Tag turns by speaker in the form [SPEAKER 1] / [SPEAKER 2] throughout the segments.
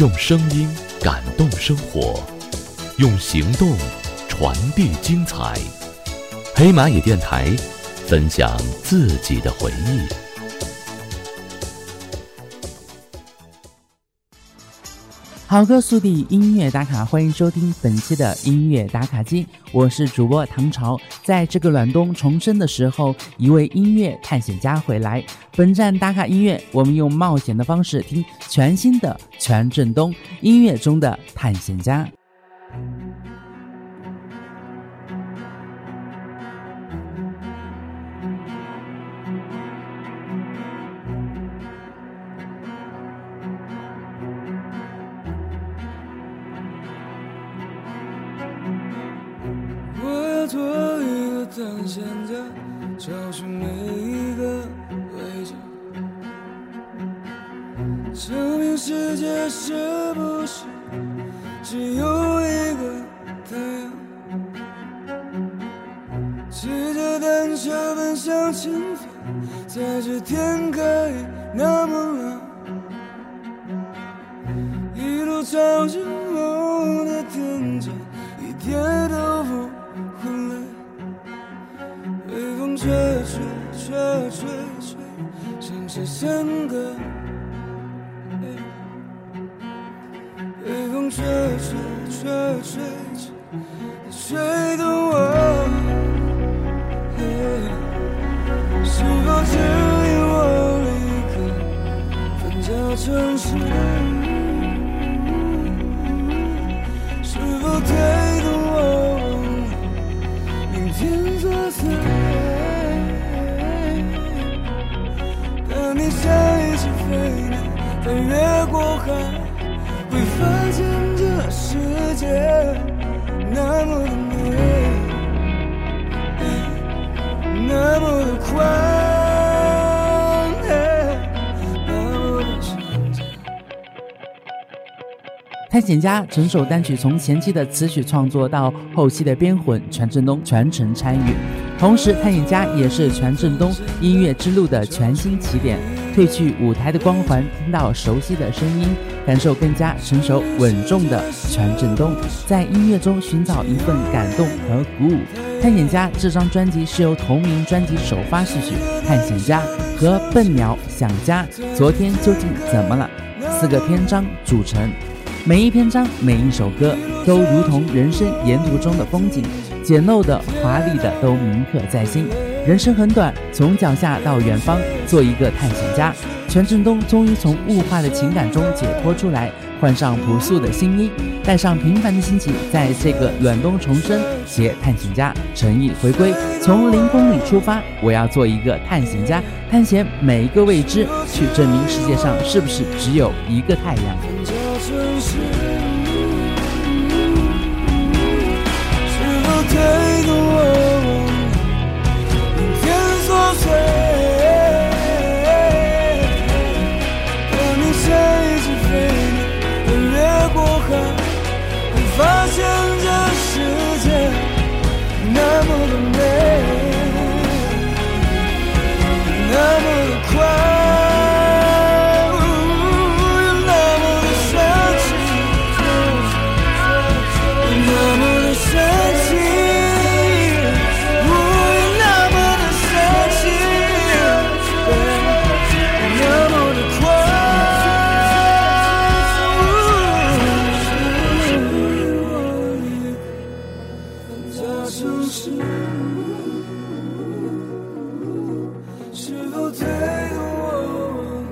[SPEAKER 1] 用声音感动生活，用行动传递精彩。黑蚂蚁电台，分享自己的回忆。
[SPEAKER 2] 好歌速递音乐打卡，欢迎收听本期的音乐打卡机，我是主播唐朝。在这个暖冬重生的时候，一位音乐探险家回来。本站打卡音乐，我们用冒险的方式听全新的全振东音乐中的探险家。
[SPEAKER 3] 做一个探险家，找寻每一个位置。证明世界是不是只有一个太阳？骑着单车奔向前方，在这天可以那么亮，一路朝着梦的天长，一点都不。山歌，微风吹吹吹吹，它吹动我，是否指引我离开这城市？越过海，会发现这世界那么的美，那么的快
[SPEAKER 2] 探险家整首单曲从前期的词曲创作到后期的编混，全振东全程参与。同时，探险家也是全振东音乐之路的全新起点。褪去舞台的光环，听到熟悉的声音，感受更加成熟稳重的全振东，在音乐中寻找一份感动和鼓舞。探险家这张专辑是由同名专辑首发序曲《探险家》和《笨鸟想家》《昨天究竟怎么了》四个篇章组成。每一篇章，每一首歌，都如同人生沿途中的风景，简陋的、华丽的，都铭刻在心。人生很短，从脚下到远方，做一个探险家。全振东终于从物化的情感中解脱出来，换上朴素的新衣，带上平凡的心情，在这个暖冬重生，携探险家诚意回归。从零公里出发，我要做一个探险家，探险每一个未知，去证明世界上是不是只有一个太阳。
[SPEAKER 3] 是是否最我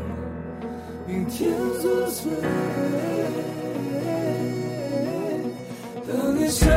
[SPEAKER 3] 明天作祟？等你想